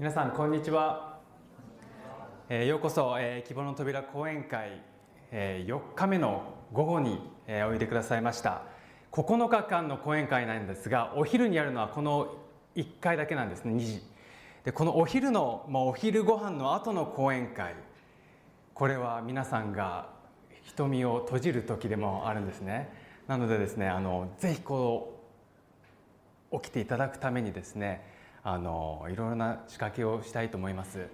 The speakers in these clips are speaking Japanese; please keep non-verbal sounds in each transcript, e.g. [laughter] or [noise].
皆さんこんにちは、えー、ようこそ、えー、希望の扉講演会、えー、4日目の午後に、えー、おいでくださいました。9日間の講演会なんですがお昼にやるのはこの1回だけなんですね2時。でこのお昼の、まあ、お昼ご飯の後の講演会これは皆さんが瞳を閉じる時でもあるんですね。なのでですねあのぜひこう起きていただくためにですねあのいろいろな仕掛けをしたいと思います。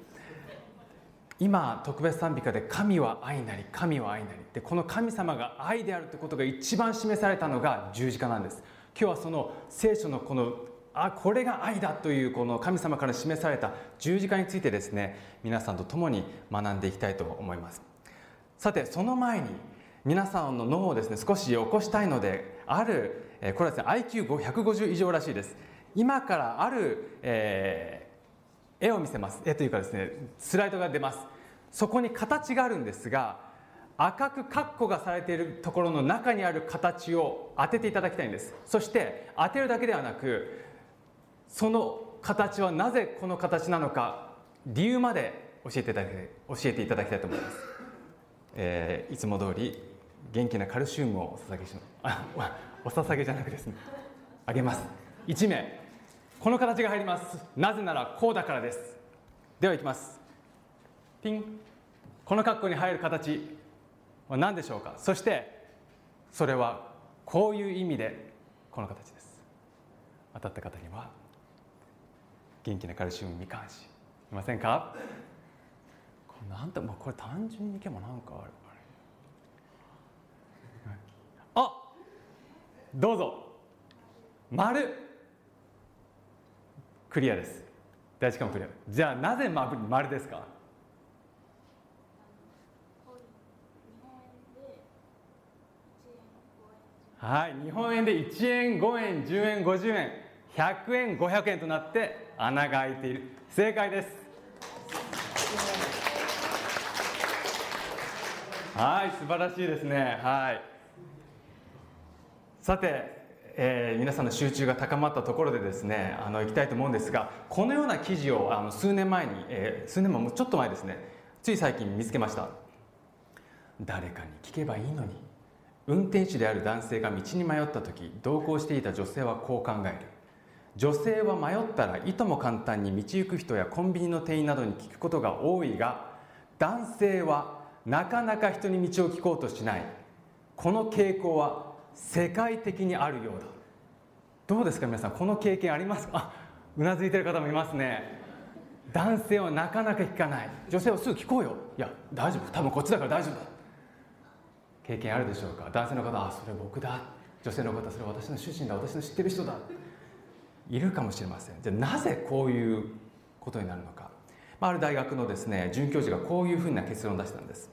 今特別賛美歌で「神は愛なり神は愛なり」でこの神様が愛であるということが一番示されたのが十字架なんです。今日はその聖書のこのあこれが愛だというこの神様から示された十字架についてですね皆さんと共に学んでいきたいと思います。さてその前に皆さんの脳をですね少し起こしたいのであるこれはですね IQ150 以上らしいです。今からある、えー、絵を見せます。絵というかですねスライドが出ます。そこに形があるんですが赤くカッコがされているところの中にある形を当てていただきたいんです。そして当てるだけではなくその形はなぜこの形なのか理由まで教えていただき教えていただきたいと思います、えー、いつも通り元気なカルシウムをお捧げしあ [laughs] お捧げじゃなくですねあげます。1名。この形が入ります。なぜならこうだからです。ではいきます。ピン。この格好に入る形は何でしょうか。そしてそれはこういう意味でこの形です。当たった方には元気なカルシウムみかんしいませんか。これなんて、まあ、これ単純にいけばなんかある。あどうぞ。丸。クリアです。第一関門クリア。じゃあなぜ丸ですか？はい日本円で1円5円10円50円100円500円となって穴が開いている。正解です。はい素晴らしいですね。はい。さてえー、皆さんの集中が高まったところでですねあの行きたいと思うんですがこのような記事をあの数年前に、えー、数年もちょっと前ですねつい最近見つけました。誰かに聞けばいいのに。運転手である男性が道に迷った時同行していた女性はこう考える。女性は迷ったらいとも簡単に道行く人やコンビニの店員などに聞くことが多いが男性はなかなか人に道を聞こうとしない。この傾向は世界的にあるようだ。どうですか皆さんこの経験ありますか？あうなずいてる方もいますね。男性はなかなか聞かない。女性はすぐ聞こうよ。いや大丈夫。多分こっちだから大丈夫だ。経験あるでしょうか？男性の方あそれ僕だ。女性の方それ私の主人だ。私の知ってる人だ。いるかもしれません。じゃあなぜこういうことになるのか。ある大学のですね准教授がこういうふうな結論を出したんです。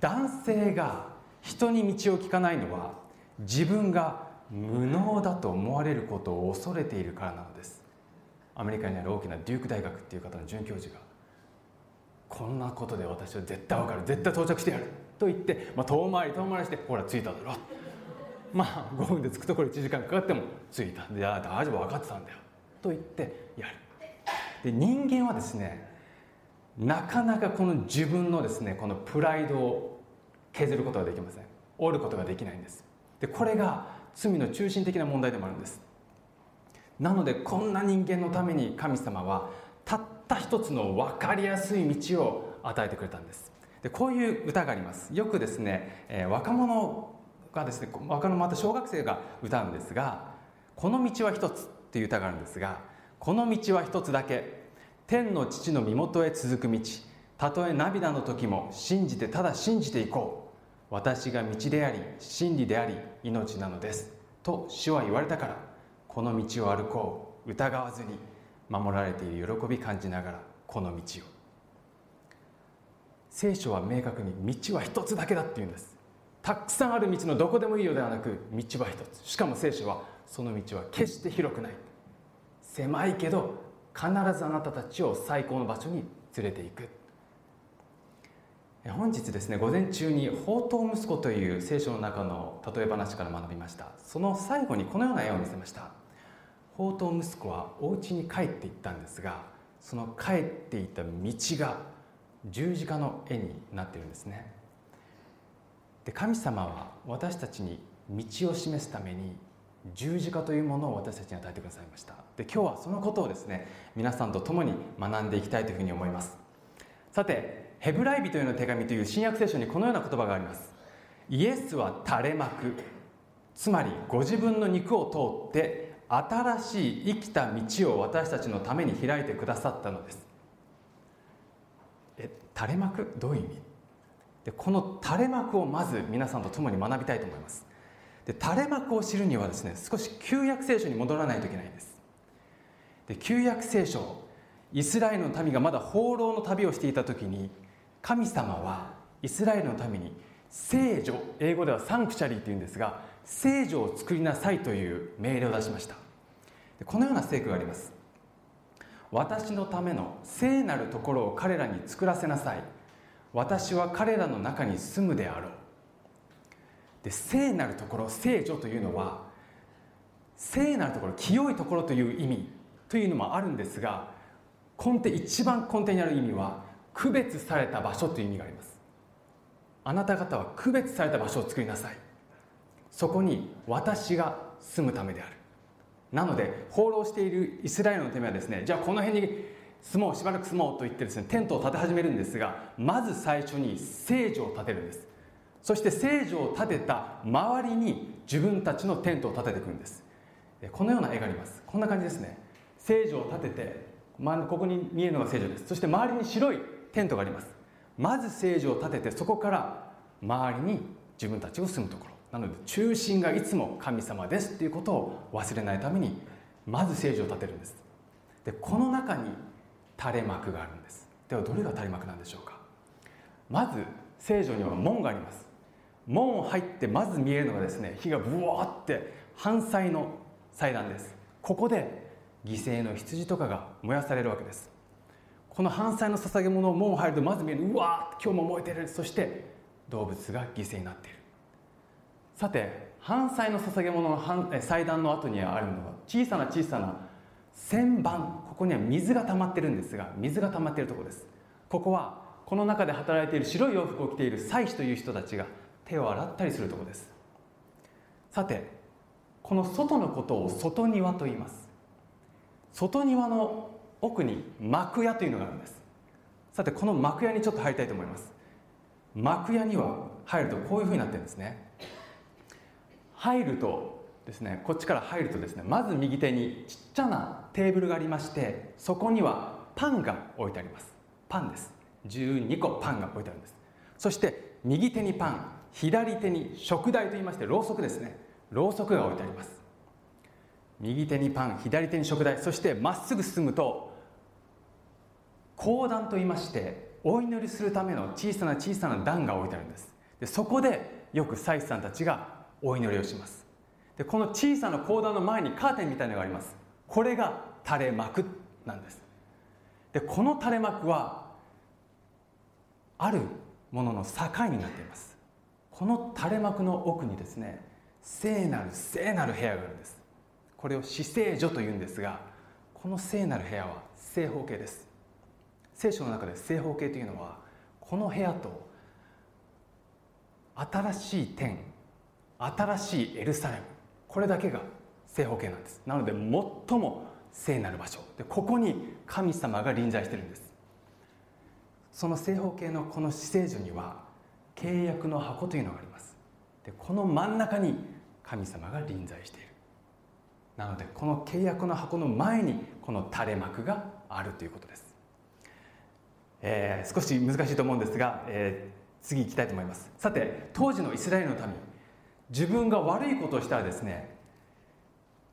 男性が人に道を聞かないのは自分が無能だと思われることを恐れているからなのです。アメリカにある大きなデューク大学っていう方の准教授がこんなことで私は絶対わかる。絶対到着してやる。と言って、まあ、遠回り遠回りしてほら着いただろ。まあ5分で着くところ1時間かかっても着いた。いや大丈夫分かってたんだよ。と言ってやる。で人間はですねなかなかこの自分のですねこのプライドを削ることができません。折ることができないんです。でこれが罪の中心的な問題でもあるんです。なのでこんな人間のために神様はたった一つの分かりやすい道を与えてくれたんです。でこういう歌があります。よくですね、えー、若者がですね若者また小学生が歌うんですが「この道は一つ」っていう歌があるんですがこの道は一つだけ。天の父の身元へ続く道。たとえ涙の時も信じてただ信じていこう。私が道であり真理であり命なのです。と主は言われたからこの道を歩こう。疑わずに守られている喜び感じながらこの道を。聖書は明確に道は一つだけだっていうんです。たくさんある道のどこでもいいようではなく道は一つ。しかも聖書はその道は決して広くない。狭いけど必ずあなたたちを最高の場所に連れていく。本日ですね午前中に「宝刀息子」という聖書の中の例え話から学びました。その最後にこのような絵を見せました。宝刀息子はお家に帰っていったんですがその帰っていた道が十字架の絵になっているんですね。で神様は私たちに道を示すために十字架というものを私たちに与えてくださいました。で今日はそのことをですね皆さんと共に学んでいきたいというふうに思います。さてヘブライ人への手紙という新約聖書にこのような言葉があります。イエスは垂れ幕。つまりご自分の肉を通って新しい生きた道を私たちのために開いてくださったのです。え垂れ幕？どういう意味？でこの垂れ幕をまず皆さんと共に学びたいと思います。で垂れ幕を知るにはですね少し旧約聖書に戻らないといけないんです。で旧約聖書イスラエルの民がまだ放浪の旅をしていた時に神様はイスラエルのために聖女英語ではサンクチャリーというんですが聖女を作りなさいという命令を出しました。このような聖句があります。私のための聖なるところを彼らに作らせなさい。私は彼らの中に住むであろう。で聖なるところ聖女というのは聖なるところ清いところという意味というのもあるんですが根底一番根底にある意味は区別された場所という意味があります。あなた方は区別された場所を作りなさい。そこに私が住むためである。なので放浪しているイスラエルのためはですねじゃあこの辺に住もうしばらく住もうと言ってですねテントを建て始めるんですがまず最初に聖女を建てるんです。そして聖女を建てた周りに自分たちのテントを建てていくんです。このような絵があります。こんな感じですね。聖女を建てて、ここに見えるのが聖女です。そして周りに白いテントがあります。まず聖女を建ててそこから周りに自分たちを住むところ。なので中心がいつも神様ですっていうことを忘れないためにまず聖女を立てるんです。でこの中に垂れ幕があるんです。ではどれが垂れ幕なんでしょうか。まず聖女には門があります。門を入ってまず見えるのがですね火がブワーって反祭の祭壇です。ここで犠牲の羊とかが燃やされるわけです。この反祭の捧げ物を門を入るとまず見えるうわー今日も燃えてる。そして動物が犠牲になっている。さて反祭の捧げ物の祭壇の後にあるのは小さな小さな旋盤。ここには水が溜まってるんですが水が溜まっているところです。ここはこの中で働いている白い洋服を着ている祭司という人たちが手を洗ったりするところです。さてこの外のことを外庭と言います。外庭の奥に幕屋というのがあるんです。さてこの幕屋にちょっと入りたいと思います。幕屋には入るとこういうふうになってるんですね。入るとですねこっちから入るとですねまず右手にちっちゃなテーブルがありましてそこにはパンが置いてあります。パンです。12個パンが置いてあるんです。そして右手にパン左手に食台といいましてろうそくですね。ろうそくが置いてあります。右手にパン左手に食台そしてまっすぐ進むと講談といいましてお祈りするための小さな小さな段が置いてあるんです。でそこでよく祭司さんたちがお祈りをします。でこの小さな講談の前にカーテンみたいなのがあります。これが垂れ幕なんです。でこの垂れ幕はあるものの境になっています。この垂れ幕の奥にですね聖なる聖なる部屋があるんです。これを死聖所というんですがこの聖なる部屋は正方形です。聖書の中で正方形というのはこの部屋と新しい天新しいエルサレム。これだけが正方形なんです。なので最も聖なる場所。でここに神様が臨在してるんです。その正方形のこの死聖所には契約の箱というのがあります。でこの真ん中に神様が臨在している。なのでこの契約の箱の前にこの垂れ幕があるということです、えー、少し難しいと思うんですが、えー、次行きたいと思います。さて当時のイスラエルの民自分が悪いことをしたらですね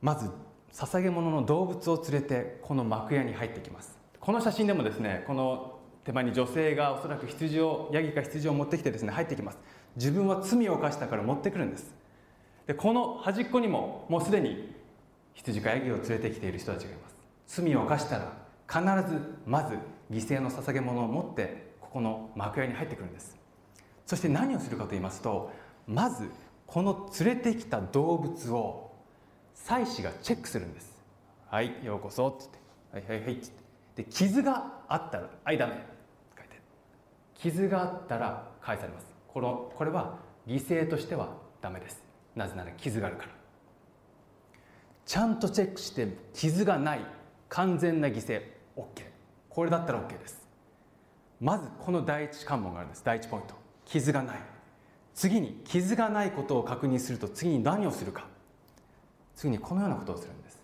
まず捧げ物の動物を連れてこの幕屋に入ってきます。この写真でもですねこの手前に女性がおそらく羊をヤギか羊を持ってきてですね入ってきます。自分は罪を犯したから持ってくるんです。でこの端っこにももうすでに羊かヤギを連れてきている人たちがいます。罪を犯したら必ずまず犠牲の捧げ物を持ってここの幕屋に入ってくるんです。そして何をするかと言いますとまずこの連れてきた動物を祭司がチェックするんです「はいようこそ」って言って「はいはいはい」って。で傷があったら「あいダメ」書いて傷があったら返されます。このこれは犠牲としてはダメです。なぜなら傷があるから。ちゃんとチェックして傷がない完全な犠牲。OK これだったら OK です。まずこの第一関門があるんです。第一ポイント。傷がない。次に傷がないことを確認すると次に何をするか。次にこのようなことをするんです。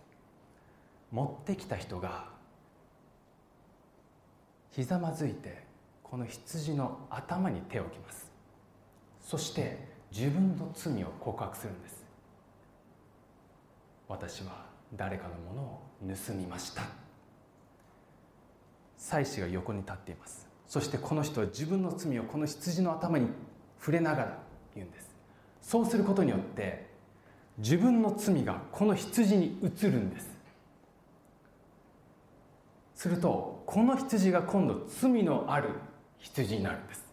持ってきた人がひざまずいてこの羊の頭に手を置きます。そして自分の罪を告白するんです。私は誰かのものを盗みました。妻子が横に立っています。そしてこの人は自分の罪をこの羊の頭に触れながら言うんです。そうすることによって自分の罪がこの羊に移るんです。するとこの羊が今度罪のある羊になるんです。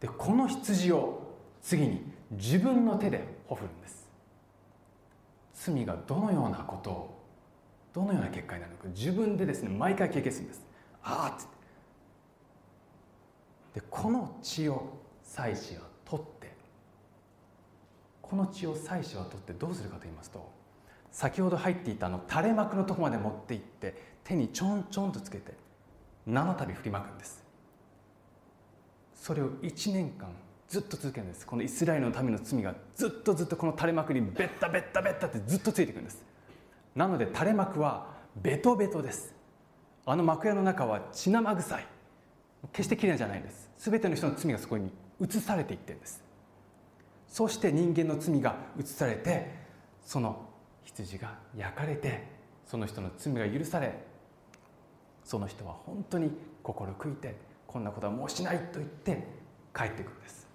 でこの羊を次に自分の手でほふるんです。罪がどのようなことをどのような結果になるのか自分でですね毎回経験するんです。ああっでこの血を妻子は取ってこの血を妻子は取ってどうするかと言いますと先ほど入っていたあの垂れ幕のとこまで持っていって手にちょんちょんとつけて7度振りまくんです。それを1年間ずっと続けるんです。このイスラエルのための罪がずっとずっとこの垂れ幕にベッタベッタベッタってずっとついていくんです。なので垂れ幕はベトベトです。あの幕屋の中は血生臭い。決してきれいじゃないです。全ての人の罪がそこに移されていってるんです。そして人間の罪が移されてその羊が焼かれてその人の罪が許されその人は本当に心悔いてこんなことはもうしないと言って帰ってくるんです。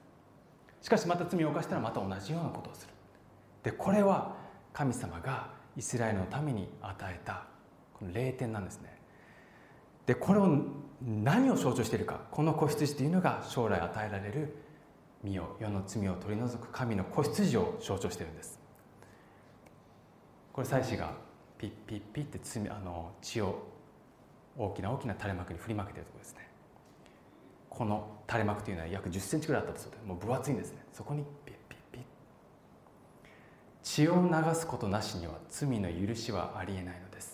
しかしまた罪を犯したらまた同じようなことをする。でこれは神様がイスラエルのために与えたこの霊典なんですね。でこれを何を象徴しているかこの子羊というのが将来与えられる身を世の罪を取り除く神の子羊を象徴しているんです。これ祭司がピッピッピッって罪あの血を大きな大きな垂れ幕に振りまけているところですね。この垂れ幕というのは約1 0センチぐらいあったそうでもう分厚いんですね。そこにピッピッピッ。血を流すことなしには罪の許しはありえないのです。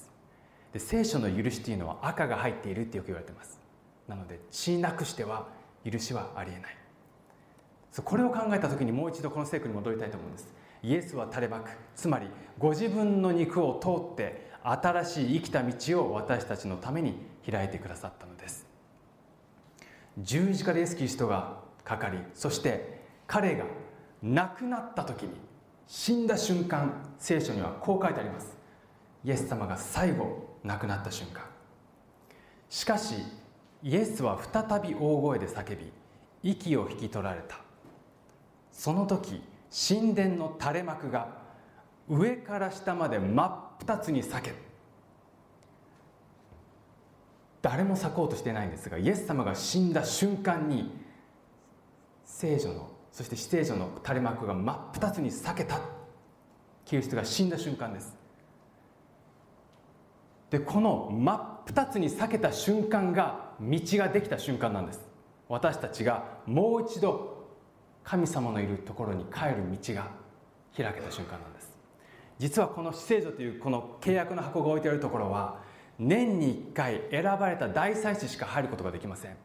で聖書の許しというのは赤が入っているってよく言われてます。なので血なくしては許しはありえない。そうこれを考えた時にもう一度この聖句に戻りたいと思うんです。イエスは垂れ幕つまりご自分の肉を通って新しい生きた道を私たちのために開いてくださったのです。十字架でイエス・キリストがかかりそして彼が亡くなった時に死んだ瞬間聖書にはこう書いてあります。イエス様が最後亡くなった瞬間。しかしイエスは再び大声で叫び息を引き取られた。その時神殿の垂れ幕が上から下まで真っ二つに裂け誰も裂こうとしてないんですがイエス様が死んだ瞬間に聖女のそして死聖女の垂れ幕が真っ二つに裂けた。キリストが死んだ瞬間です。でこの真っ二つに裂けた瞬間が道ができた瞬間なんです。私たちがもう一度神様のいるところに帰る道が開けた瞬間なんです。実はこの死聖女というこの契約の箱が置いてあるところは年に1回選ばれた大祭司しか入ることができません。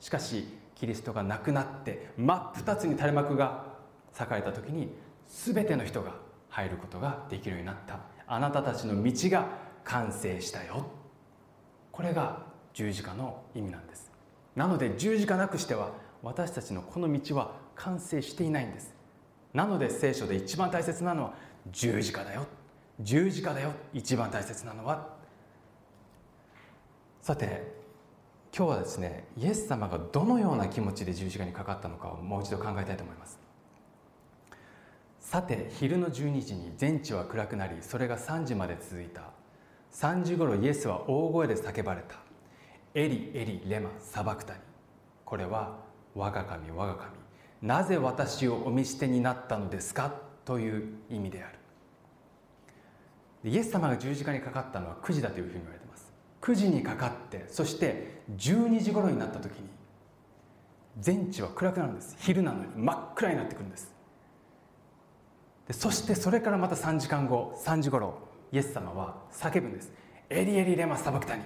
しかしキリストが亡くなって真っ二つに垂れ幕が裂かれた時に全ての人が入ることができるようになった。あなたたちの道が完成したよ。これが十字架の意味なんです。なので十字架なくしては私たちのこの道は完成していないんです。なので聖書で一番大切なのは十字架だよ。十字架だよ。一番大切なのは。さて今日はですねイエス様がどのような気持ちで十字架にかかったのかをもう一度考えたいと思います。さて昼の12時に全地は暗くなりそれが3時まで続いた。3時頃イエスは大声で叫ばれた。エリエリレマサバクタニこれは我が神我が神。なぜ私をお見捨てになったのですか？という意味である。イエス様が十字架にかかったのは9時だというふうに言われています。9時にかかってそして12時頃になった時に全地は暗くなるんです。昼なのに真っ暗になってくるんです。でそしてそれからまた3時間後3時頃イエス様は叫ぶんです。エリエリレマサバクタニ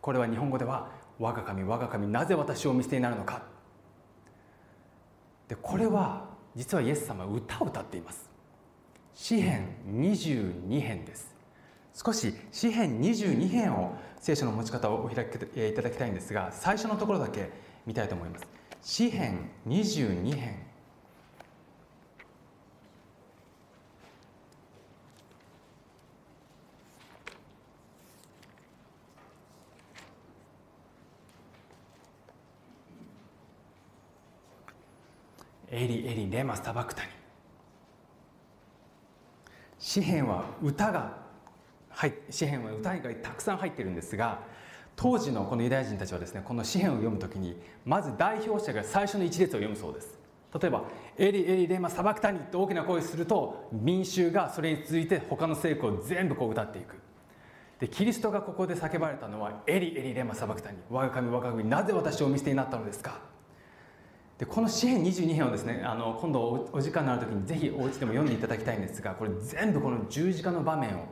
これは日本語では我が神我が神なぜ私をお見捨てになるのか。でこれは実はイエス様歌を歌っています。詩編22編です。少し詩編22編を聖書の持ち方をお開きいただきたいんですが最初のところだけ見たいと思います。詩編22編。エリエリレマスタバクタニ詩篇は歌がはい詩篇は歌がたくさん入ってるんですが当時のこのユダヤ人たちはですねこの詩篇を読むときにまず代表者が最初の一列を読むそうです。例えば「エリエリレマサバクタニ」って大きな声をすると民衆がそれに続いて他の聖句を全部こう歌っていく。でキリストがここで叫ばれたのは「エリエリレマサバクタニ我が神我が神なぜ私をお見捨てになったのですか?」でこの詩篇22編をですね。あの今度お時間のある時にぜひお家でも読んでいただきたいんですがこれ全部この十字架の場面を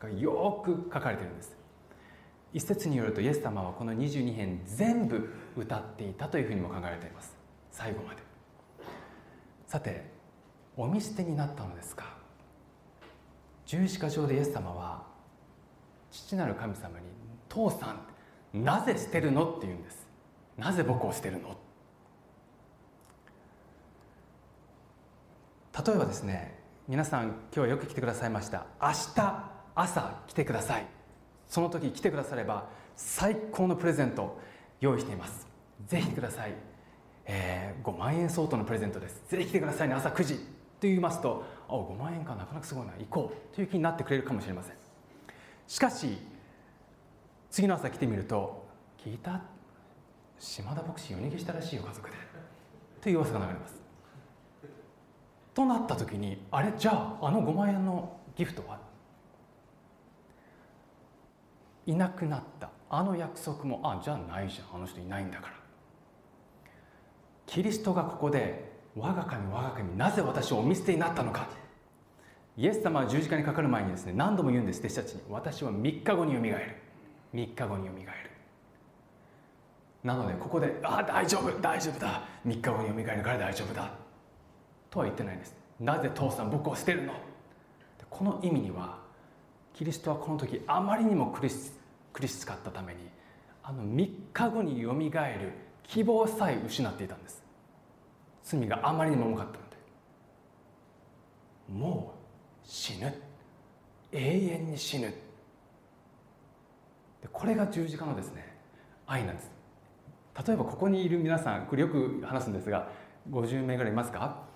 がよく書かれてるんです。一説によるとイエス様はこの22編全部歌っていたというふうにも考えられています。最後まで。さてお見捨てになったのですか。十字架上でイエス様は父なる神様に「父さんなぜ捨てるの?」って言うんです。なぜ僕を捨てるの例えばですね皆さん今日はよく来てくださいました。明日朝来てください。その時来てくだされば最高のプレゼント用意しています。ぜひ来てください、えー、5万円相当のプレゼントです。ぜひ来てくださいね。朝9時と言いますとあ5万円かなかなかすごいな。行こう。という気になってくれるかもしれません。しかし次の朝来てみると聞いた島田牧師夜逃げしたらしいよ家族で。という噂が流れます。となった時にあれ？じゃああの5万円のギフトは？いなくなった。あの約束もあじゃあないじゃん。あの人いないんだから。キリストがここで我が神我が神なぜ私をお見捨てになったのか。イエス様は十字架にかかる前にですね何度も言うんです弟子たちに。私は3日後によみがえる。3日後によみがえる。なのでここで「ああ大丈夫大丈夫だ。3日後によみがえるから大丈夫だ」とは言ってないです。なぜ父さん僕を捨てるの？この意味にはキリストはこの時あまりにも苦し苦しかったためにあの3日後によみがえる希望さえ失っていたんです。罪があまりにも重かったので。もう死ぬ。永遠に死ぬ。でこれが十字架のですね愛なんです。例えばここにいる皆さんこれよく話すんですが50名ぐらいいますか？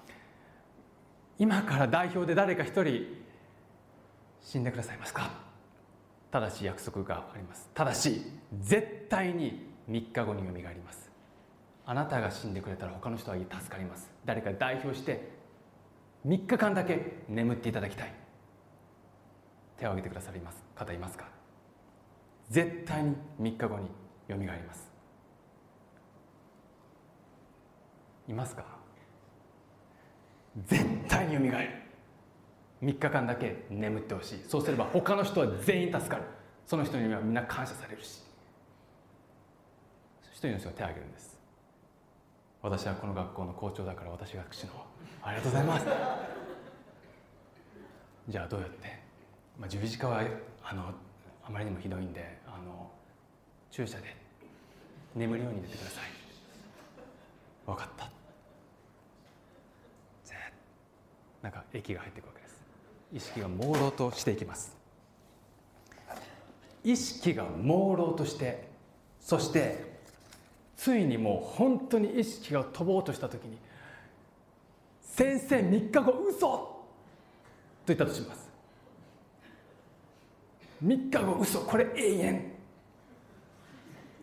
今から代表で誰か一人死んでくださいますか？ただし約束があります。ただし絶対に3日後によみがえります。あなたが死んでくれたら他の人は助かります。誰か代表して3日間だけ眠っていただきたい。手を挙げてくださります。方いますか？絶対に3日後によみがえります。いますか？絶対によみがえる。3日間だけ眠ってほしい。そうすれば他の人は全員助かる。その人にはみんな感謝されるし。一人の人が手を挙げるんです。私はこの学校の校長だから私が口のありがとうございます。じゃあどうやって、まあ、十字架はあのあまりにもひどいんであの注射で眠るように寝てください。分かった。なんか液が入っていくわけです。意識が朦朧としていきます。意識が朦朧としてそしてついにもう本当に意識が飛ぼうとした時に「先生3日後嘘!」と言ったとします。3日後嘘！これ永遠！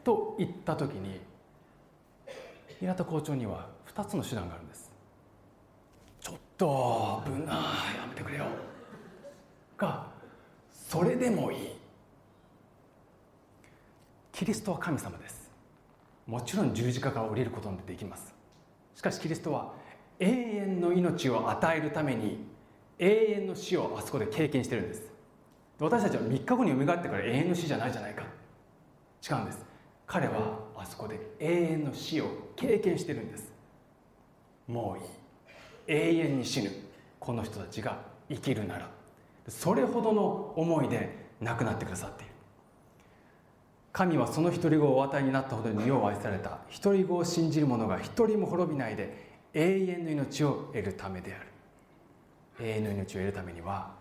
と言った時に平田校長には2つの手段があるんです。と。危ない。やめてくれよ。がそれでもいい。キリストは神様です。もちろん十字架から降りることもできます。しかしキリストは永遠の命を与えるために永遠の死をあそこで経験してるんです。私たちは3日後によみがってから永遠の死じゃないじゃないか。違うんです。彼はあそこで永遠の死を経験してるんです。もういい。永遠に死ぬこの人たちが生きるならそれほどの思いで亡くなってくださっている。神はその独り子をお与えになったほどに世を愛された。独り子を信じる者が一人も滅びないで永遠の命を得るためである。永遠の命を得るためには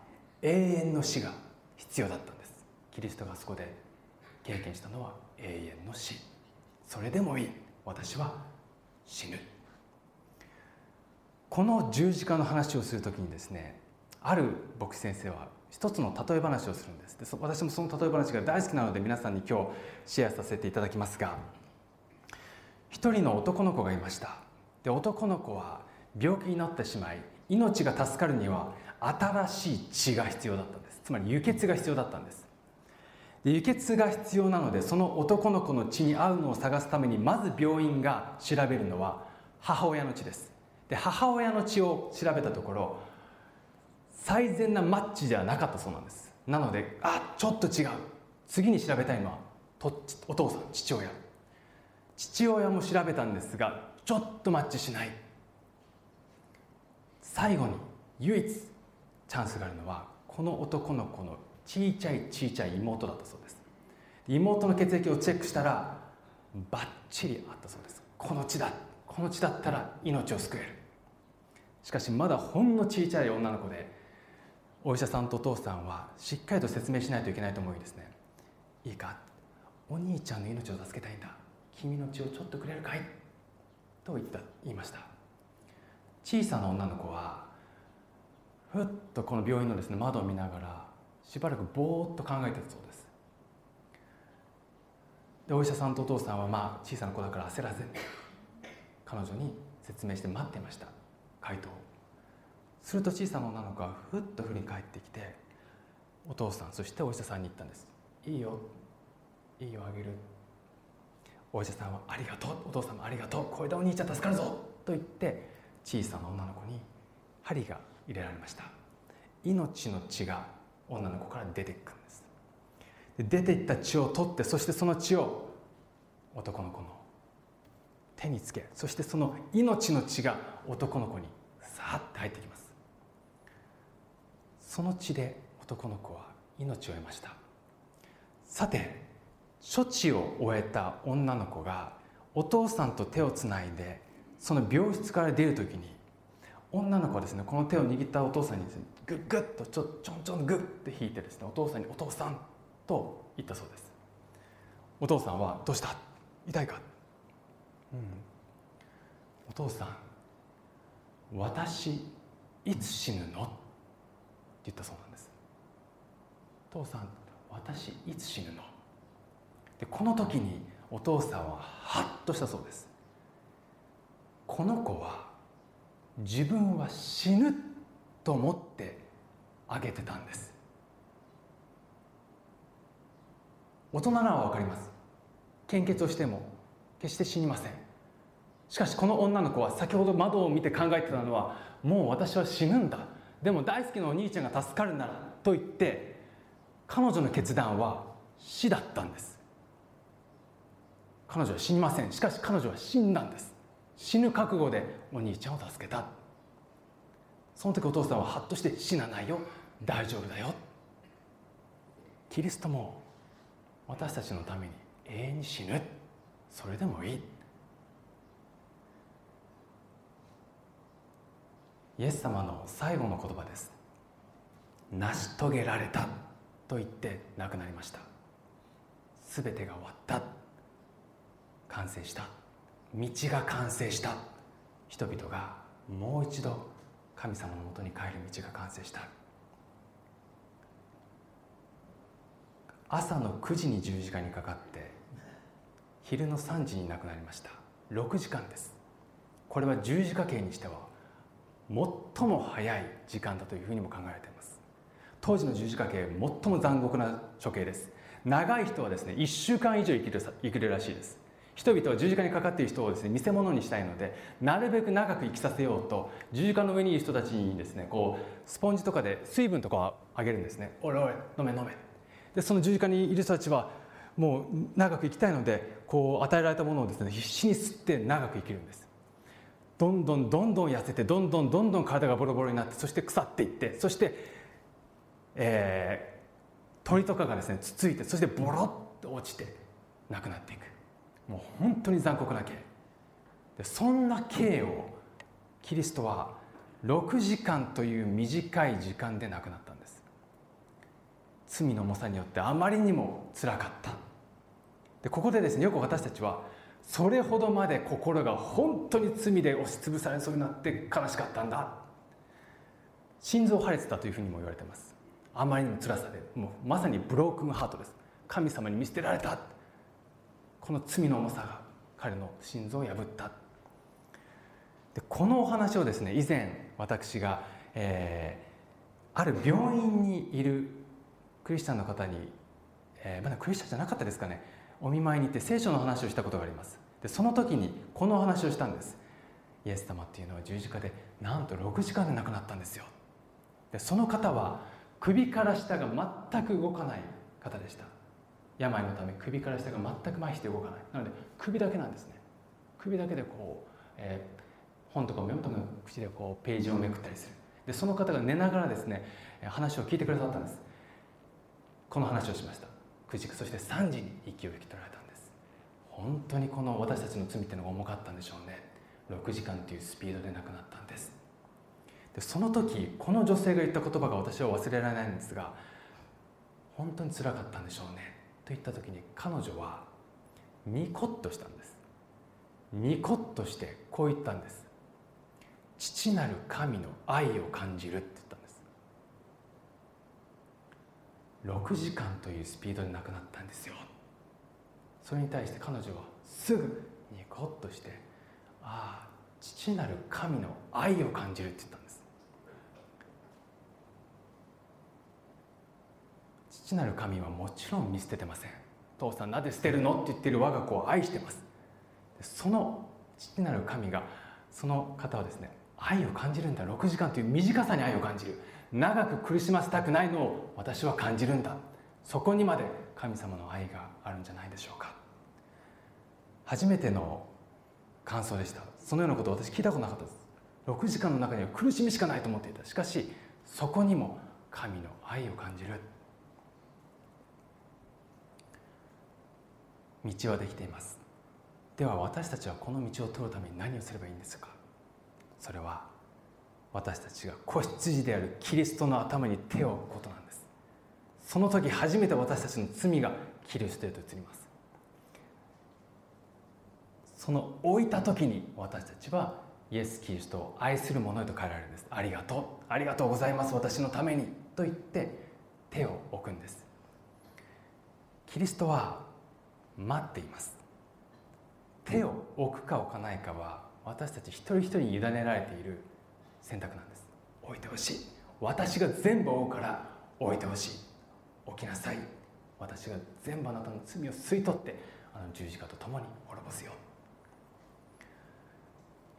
永遠の死が必要だったんです。キリストがそこで経験したのは永遠の死。それでもいい。私は死ぬ。この十字架の話をする時にですねある牧師先生は一つの例え話をするんです。で私もその例え話が大好きなので皆さんに今日シェアさせていただきますが一人の男の子がいました。で男の子は病気になってしまい命が助かるには新しい血が必要だったんです。つまり輸血が必要だったんです。で輸血が必要なのでその男の子の血に合うのを探すためにまず病院が調べるのは母親の血です。で母親の血を調べたところ最善なマッチではなかったそうなんです。なのであちょっと違う。次に調べたいのはお父さん父親。父親も調べたんですがちょっとマッチしない。最後に唯一チャンスがあるのはこの男の子のちいちゃいちいちゃい妹だったそうです。妹の血液をチェックしたらバッチリあったそうです。この血だこの血だったら命を救える。しかしまだほんのちいちゃい女の子でお医者さんとお父さんはしっかりと説明しないといけないと思いですね。いいか？お兄ちゃんの命を助けたいんだ。君の血をちょっとくれるかい？と言った言いました。小さな女の子はふっとこの病院のですね窓を見ながらしばらくぼーっと考えてたそうです。でお医者さんとお父さんはまあ小さな子だから焦らず彼女に説明して待っていました。回答。すると小さな女の子はふっと振り返ってきてお父さんそしてお医者さんに言ったんです「いいよ。いいよあげる」お医者さんは「ありがとう。お父さんもありがとう。これでお兄ちゃん助かるぞ」と言って小さな女の子に針が入れられました。命の血が女の子から出ていくんです。で出ていった血を取ってそしてその血を男の子の手につけそしてその命の血が男の子にさーって入ってきます。その血で男の子は命を得ました。さて処置を終えた女の子がお父さんと手をつないでその病室から出る時に女の子はですねこの手を握ったお父さんにグッグッとちょちょんちょんグッと引いてですねお父さんに「お父さん」と言ったそうです。お父さんは「どうした？痛いか?」うん「お父さん私いつ死ぬの?」って言ったそうなんです。父さん私いつ死ぬの？でこの時にお父さんはハッとしたそうです。この子は自分は死ぬと思ってあげてたんです。大人ならわかります。献血をしても決して死にません。しかしこの女の子は先ほど窓を見て考えてたのはもう私は死ぬんだ。でも大好きなお兄ちゃんが助かるならと言って彼女の決断は死だったんです。彼女は死にません。しかし彼女は死んだんです。死ぬ覚悟でお兄ちゃんを助けた。その時お父さんはハッとして死なないよ。大丈夫だよ。キリストも私たちのために永遠に死ぬ。それでもいい。イエス様の最後の言葉です。成し遂げられたと言って亡くなりました。すべてが終わった。完成した。道が完成した。人々がもう一度神様のもとに帰る道が完成した。朝の9時に十字架にかかって昼の3時に亡くなりました。6時間です。これは十字架刑にしては最も早い時間だというふうにも考えられています。当時の十字架刑最も残酷な処刑です。長い人はですね1週間以上生きる生きるらしいです。人々は十字架にかかっている人をですね見せ物にしたいのでなるべく長く生きさせようと十字架の上にいる人たちにですねこうスポンジとかで水分とかをあげるんですね。おいおい飲め飲め。でその十字架にいる人たちはもう長く生きたいのでこう与えられたものをですね必死に吸って長く生きるんです。どんどんどんどん痩せてどんどんどんどん体がボロボロになってそして腐っていってそして、えー、鳥とかがですねつついてそしてボロッと落ちて亡くなっていく。もう本当に残酷な刑。でそんな刑をキリストは6時間という短い時間で亡くなったんです。罪の重さによってあまりにもつらかった。でここでですねよく私たちはそれほどまで心が本当に罪で押しつぶされそうになって悲しかったんだ。心臓破裂だというふうにも言われてます。あまりにも辛さでもうまさにブロークンハートです。神様に見捨てられた。この罪の重さが彼の心臓を破った。でこのお話をですね以前私が、えー、ある病院にいるクリスチャンの方に、えー、まだクリスチャンじゃなかったですかね。お見舞いに行って聖書の話をしたことがあります。でその時にこの話をしたんです。イエス様っていうのは十字架でなんと6時間で亡くなったんですよ。でその方は首から下が全く動かない方でした。病のため首から下が全く麻痺して動かない。なので首だけなんですね。首だけでこう、えー、本とかメモとかの口でこうページをめくったりする。でその方が寝ながらですね話を聞いてくださったんです。この話をしました。9時そして3時に息を引き取られたんです。本当にこの私たちの罪っていうのが重かったんでしょうね。6時間というスピードで亡くなったんです。でその時この女性が言った言葉が私は忘れられないんですが本当につらかったんでしょうね。と言った時に彼女はニコッとしたんです。ニコッとしてこう言ったんです。父なる神の愛を感じるって言ったんです6時間というスピードで亡くなったんですよ。それに対して彼女はすぐニコッとしてああ父なる神の愛を感じるって言ったんです。父なる神はもちろん見捨ててません。父さんなぜ捨てるのって言ってる我が子を愛してます。その父なる神がその方はですね愛を感じるんだ。6時間という短さに愛を感じる。長く苦しませたくないのを私は感じるんだ。そこにまで神様の愛があるんじゃないでしょうか。初めての感想でした。そのようなことを私聞いたことなかったです。6時間の中には苦しみしかないと思っていた。しかしそこにも神の愛を感じる。道はできています。では私たちはこの道を通るために何をすればいいんですか？それは私たちが子羊であるキリストの頭に手を置くことなんです。その時初めて私たちの罪がキリストへと移ります。その置いた時に私たちはイエス・キリストを愛する者へと変えられるんです。ありがとう。ありがとうございます。私のために。と言って手を置くんです。キリストは待っています。手を置くか置かないかは私たち一人一人に委ねられている選択なんです。置いてほしい。私が全部負うから置いてほしい。置きなさい。私が全部あなたの罪を吸い取ってあの十字架と共に滅ぼすよ。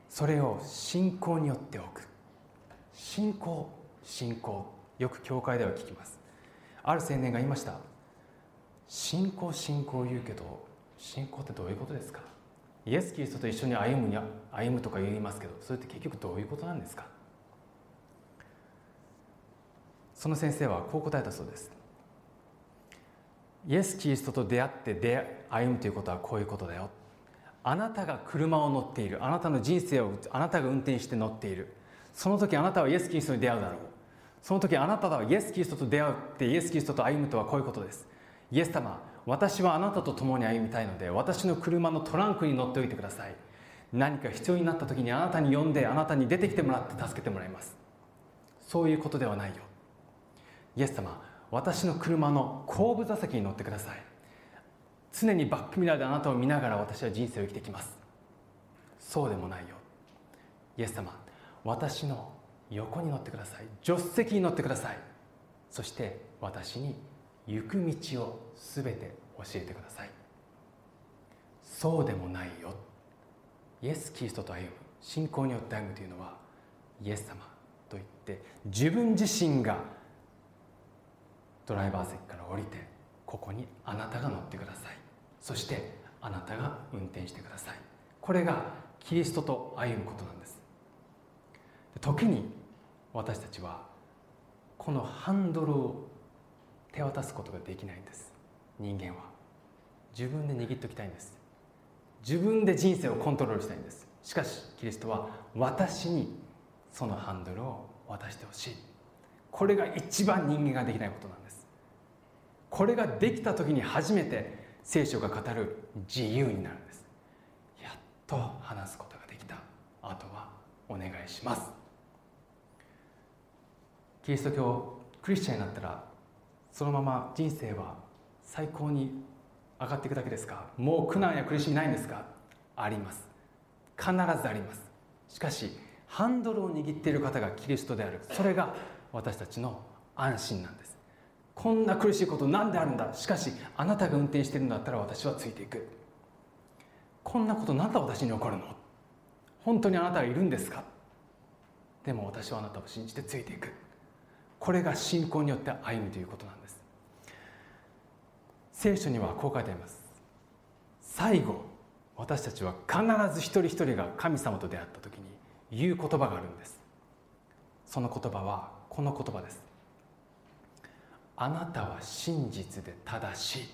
それを信仰によって置く。信仰信仰。よく教会では聞きます。ある青年が言いました。信仰信仰言うけど信仰ってどういうことですか？イエス・キリストと一緒に歩むに歩むとか言いますけどそれって結局どういうことなんですか？その先生はこう答えたそうです。イエス・キリストと出会って出歩むということはこういうことだよ。あなたが車を乗っている。あなたの人生をあなたが運転して乗っている。その時あなたはイエス・キリストに出会うだろう。その時あなたはイエス・キリストと出会うってイエス・キリストと歩むとはこういうことです。イエス様私はあなたと共に歩みたいので私の車のトランクに乗っておいてください。何か必要になった時にあなたに呼んであなたに出てきてもらって助けてもらいます。そういうことではないよ。イエス様私の車の後部座席に乗ってください。常にバックミラーであなたを見ながら私は人生を生きてきます。そうでもないよ。イエス様私の横に乗ってください。助手席に乗ってください。そして私に行く道を全て教えてください。そうでもないよ。イエス・キリストと歩む信仰によって歩むというのはイエス様と言って自分自身がドライバー席から降りてここにあなたが乗ってください。そしてあなたが運転してください。これがキリストと歩むことなんです。時に私たちはこのハンドルを手渡すことができないんです。人間は。自分で握っておきたいんです。自分で人生をコントロールしたいんです。しかしキリストは私にそのハンドルを渡してほしい。これが一番人間ができないことなんです。これができた時に初めて聖書が語る自由になるんです。やっと話すことができた。あとはお願いします。キリスト教クリスチャンになったらそのまま人生は最高に上がっていくだけですか？もう苦難や苦しみないんですか？あります。必ずあります。しかしハンドルを握っている方がキリストである。それが私たちの安心なんです。こんな苦しいこと何であるんだ。しかしあなたが運転してるんだったら私はついていく。こんなこと何で私に起こるの？本当にあなたがいるんですか？でも私はあなたを信じてついていく。これが信仰によって歩むということなんです。聖書にはこう書いてあります。最後私たちは必ず一人一人が神様と出会った時に言う言葉があるんです。その言葉はこの言葉です。あなたは真実で正しい。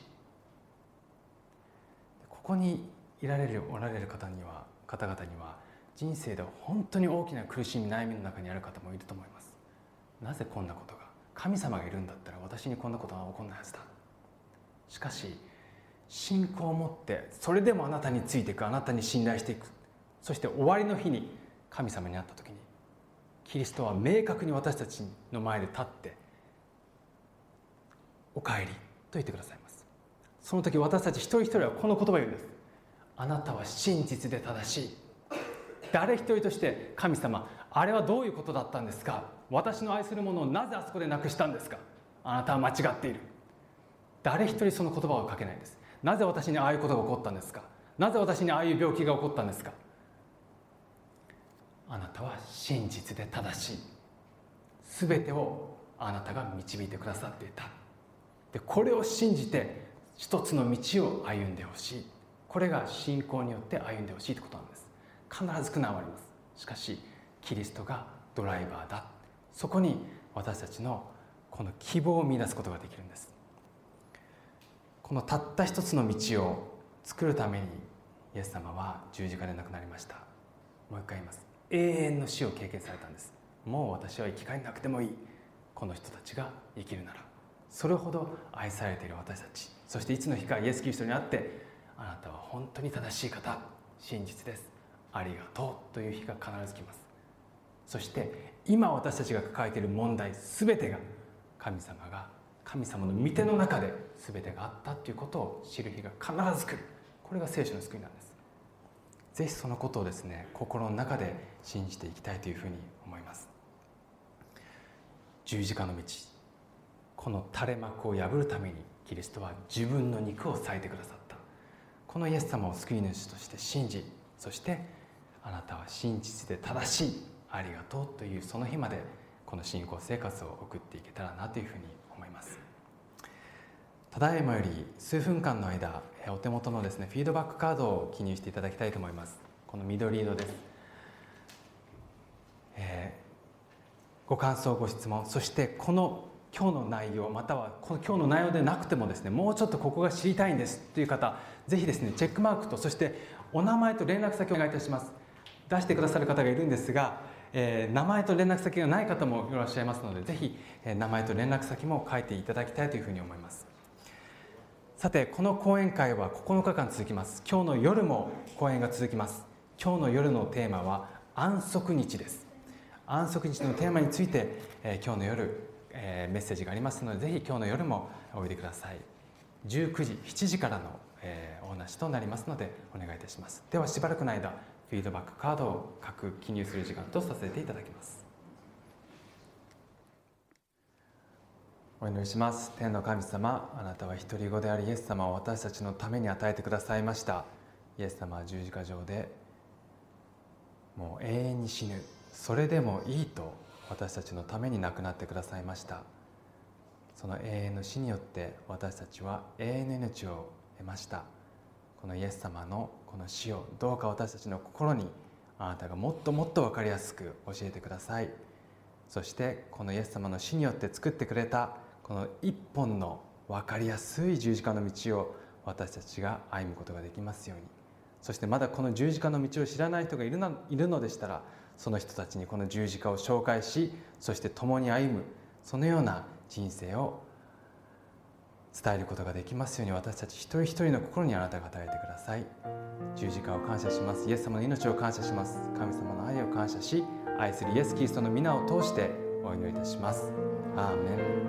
ここにいられるおられる方には方々には人生で本当に大きな苦しみ悩みの中にある方もいると思います。なぜこんなことが？神様がいるんだったら私にこんなことが起こらないはずだ。しかし信仰を持ってそれでもあなたについていくあなたに信頼していく。そして終わりの日に神様に会った時にキリストは明確に私たちの前で立って「おかえり」と言ってくださいます。その時私たち一人一人はこの言葉を言うんです。あなたは真実で正しい。誰一人として神様あれはどういうことだったんですか？私の愛するものをなぜあそこでなくしたんですか？あなたは間違っている。誰一人その言葉をかけないんです。なぜ私にああいうことが起こったんですか？なぜ私にああいう病気が起こったんですか？あなたは真実で正しい。全てをあなたが導いてくださっていた。でこれを信じて一つの道を歩んでほしい。これが信仰によって歩んでほしいということなんです。必ず苦難はあります。しかしキリストがドライバーだ。そこに私たちのこの希望を見出すことができるんです。このたった一つの道を作るためにイエス様は十字架で亡くなりました。もう一回言います。永遠の死を経験されたんです。もう私は生き返らなくてもいい。この人たちが生きるなら。それほど愛されている私たち。そしていつの日かイエス・キリストに会ってあなたは本当に正しい方。真実です。ありがとうという日が必ず来ます。そして今私たちが抱えている問題全てが神様が神様の御手の中で全てがあったということを知る日が必ず来る。これが聖書の救いなんです。ぜひそのことをですね心の中で信じていきたいというふうに思います。十字架の道。この垂れ幕を破るためにキリストは自分の肉を裂いてくださった。このイエス様を救い主として信じそしてあなたは真実で正しいありがとうというその日までこの信仰生活を送っていけたらなというふうに思います。ただいまより数分間の間お手元のですねフィードバックカードを記入していただきたいと思います。この緑色です、えー、ご感想ご質問。そしてこの今日の内容またはこの今日の内容でなくてもですねもうちょっとここが知りたいんですという方ぜひですねチェックマークとそしてお名前と連絡先をお願いいたします。出してくださる方がいるんですがえー、名前と連絡先がない方もいらっしゃいますのでぜひ、えー、名前と連絡先も書いていただきたいというふうに思います。さてこの講演会は9日間続きます。今日の夜も講演が続きます。今日の夜のテーマは安息日です。安息日のテーマについて、えー、今日の夜、えー、メッセージがありますのでぜひ今日の夜もおいでください。19時7時からの、えー、お話となりますのでお願いいたします。ではしばらくの間フィードバックカードを書く記入する時間とさせていただきます。お祈りします。天の神様あなたは一人子でありイエス様を私たちのために与えてくださいました。イエス様は十字架上でもう永遠に死ぬ。それでもいいと私たちのために亡くなってくださいました。その永遠の死によって私たちは永遠の命を得ました。このイエス様のこの死をどうか私たちの心にあなたがもっともっと分かりやすく教えてください。そしてこのイエス様の死によって作ってくれたこの一本の分かりやすい十字架の道を私たちが歩むことができますように。そしてまだこの十字架の道を知らない人がいるないるのでしたらその人たちにこの十字架を紹介しそして共に歩むそのような人生を伝えることができますように私たち一人一人の心にあなたが与えてください。十字架を感謝します。イエス様の命を感謝します。神様の愛を感謝し愛するイエス・キリストの皆を通してお祈りいたします。アーメン。